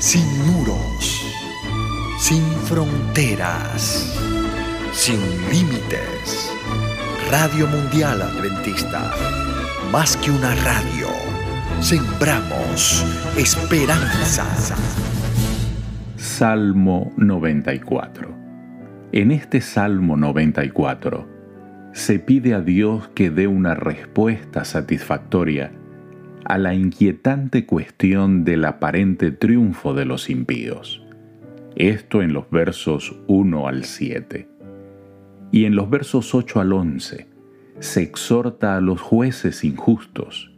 sin muros, sin fronteras, sin límites. Radio Mundial Adventista, más que una radio, sembramos esperanza. Salmo 94. En este Salmo 94 se pide a Dios que dé una respuesta satisfactoria a la inquietante cuestión del aparente triunfo de los impíos. Esto en los versos 1 al 7. Y en los versos 8 al 11 se exhorta a los jueces injustos,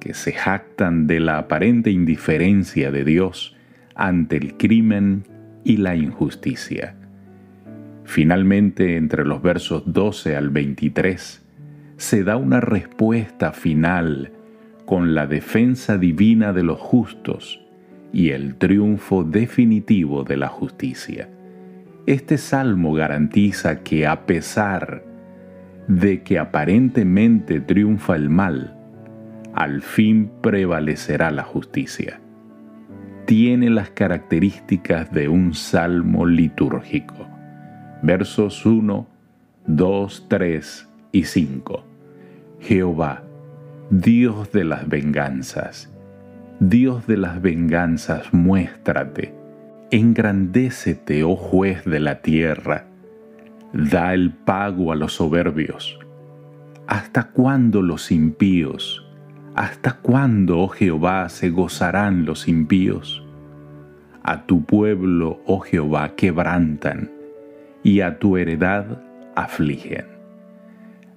que se jactan de la aparente indiferencia de Dios ante el crimen y la injusticia. Finalmente, entre los versos 12 al 23, se da una respuesta final con la defensa divina de los justos y el triunfo definitivo de la justicia. Este salmo garantiza que a pesar de que aparentemente triunfa el mal, al fin prevalecerá la justicia. Tiene las características de un salmo litúrgico. Versos 1, 2, 3 y 5. Jehová, Dios de las venganzas, Dios de las venganzas, muéstrate, engrandécete, oh juez de la tierra, da el pago a los soberbios. ¿Hasta cuándo los impíos? ¿Hasta cuándo, oh Jehová, se gozarán los impíos? A tu pueblo, oh Jehová, quebrantan, y a tu heredad afligen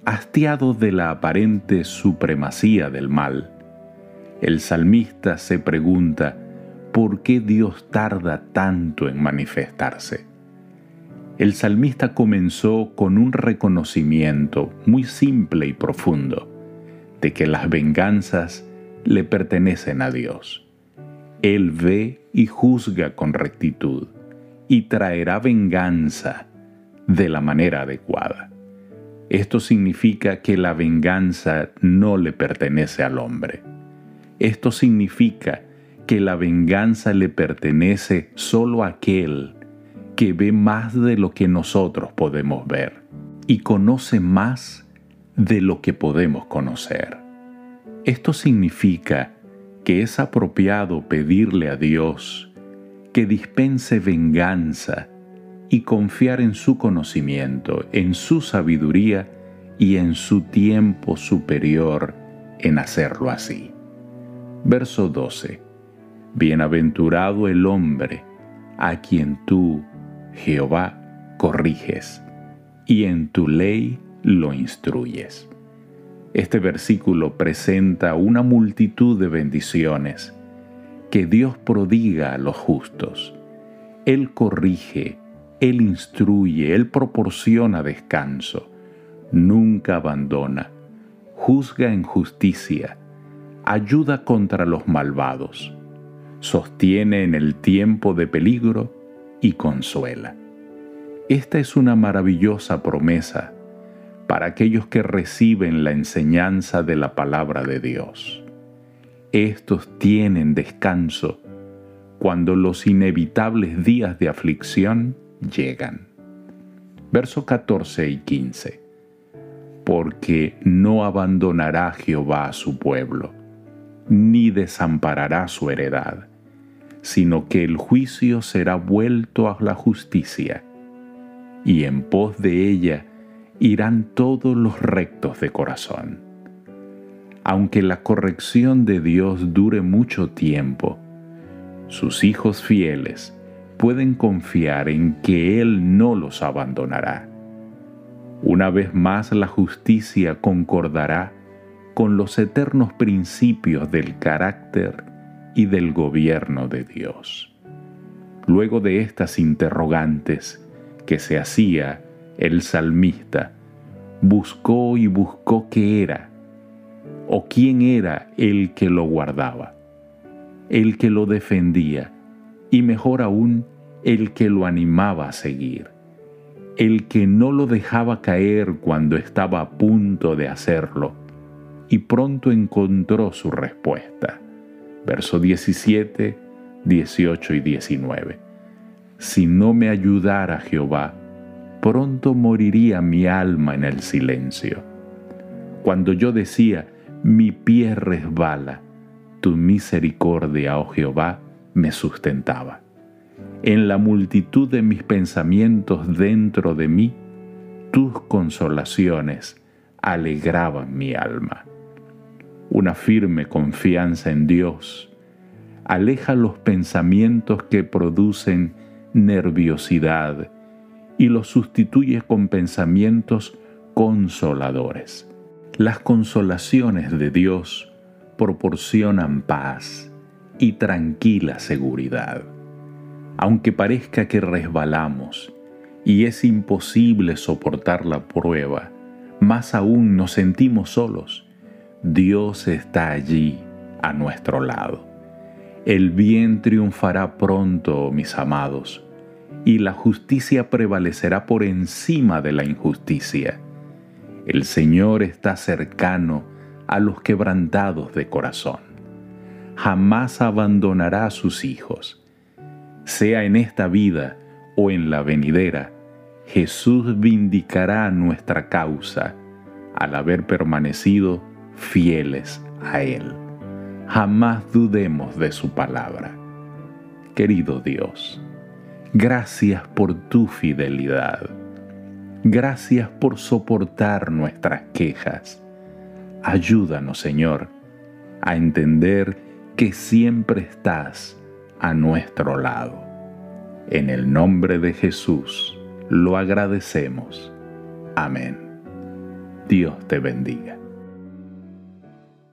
hastiado de la aparente supremacía del mal. El salmista se pregunta, ¿por qué Dios tarda tanto en manifestarse? El salmista comenzó con un reconocimiento muy simple y profundo de que las venganzas le pertenecen a Dios. Él ve y juzga con rectitud y traerá venganza de la manera adecuada. Esto significa que la venganza no le pertenece al hombre. Esto significa que la venganza le pertenece solo a aquel que ve más de lo que nosotros podemos ver y conoce más de lo que podemos conocer. Esto significa que es apropiado pedirle a Dios que dispense venganza y confiar en su conocimiento, en su sabiduría y en su tiempo superior en hacerlo así. Verso 12. Bienaventurado el hombre a quien tú, Jehová, corriges y en tu ley lo instruyes. Este versículo presenta una multitud de bendiciones que Dios prodiga a los justos. Él corrige, él instruye, Él proporciona descanso, nunca abandona, juzga en justicia, ayuda contra los malvados, sostiene en el tiempo de peligro y consuela. Esta es una maravillosa promesa para aquellos que reciben la enseñanza de la palabra de Dios. Estos tienen descanso cuando los inevitables días de aflicción llegan. Verso 14 y 15. Porque no abandonará Jehová a su pueblo, ni desamparará su heredad, sino que el juicio será vuelto a la justicia, y en pos de ella irán todos los rectos de corazón. Aunque la corrección de Dios dure mucho tiempo, sus hijos fieles pueden confiar en que Él no los abandonará. Una vez más la justicia concordará con los eternos principios del carácter y del gobierno de Dios. Luego de estas interrogantes que se hacía el salmista, buscó y buscó qué era o quién era el que lo guardaba, el que lo defendía, y mejor aún el que lo animaba a seguir, el que no lo dejaba caer cuando estaba a punto de hacerlo y pronto encontró su respuesta. Verso 17, 18 y 19. Si no me ayudara Jehová, pronto moriría mi alma en el silencio. Cuando yo decía, mi pie resbala, tu misericordia, oh Jehová, me sustentaba. En la multitud de mis pensamientos dentro de mí, tus consolaciones alegraban mi alma. Una firme confianza en Dios aleja los pensamientos que producen nerviosidad y los sustituye con pensamientos consoladores. Las consolaciones de Dios proporcionan paz y tranquila seguridad. Aunque parezca que resbalamos y es imposible soportar la prueba, más aún nos sentimos solos, Dios está allí a nuestro lado. El bien triunfará pronto, mis amados, y la justicia prevalecerá por encima de la injusticia. El Señor está cercano a los quebrantados de corazón. Jamás abandonará a sus hijos. Sea en esta vida o en la venidera, Jesús vindicará nuestra causa al haber permanecido fieles a Él. Jamás dudemos de su palabra. Querido Dios, gracias por tu fidelidad. Gracias por soportar nuestras quejas. Ayúdanos, Señor, a entender que siempre estás a nuestro lado. En el nombre de Jesús lo agradecemos. Amén. Dios te bendiga.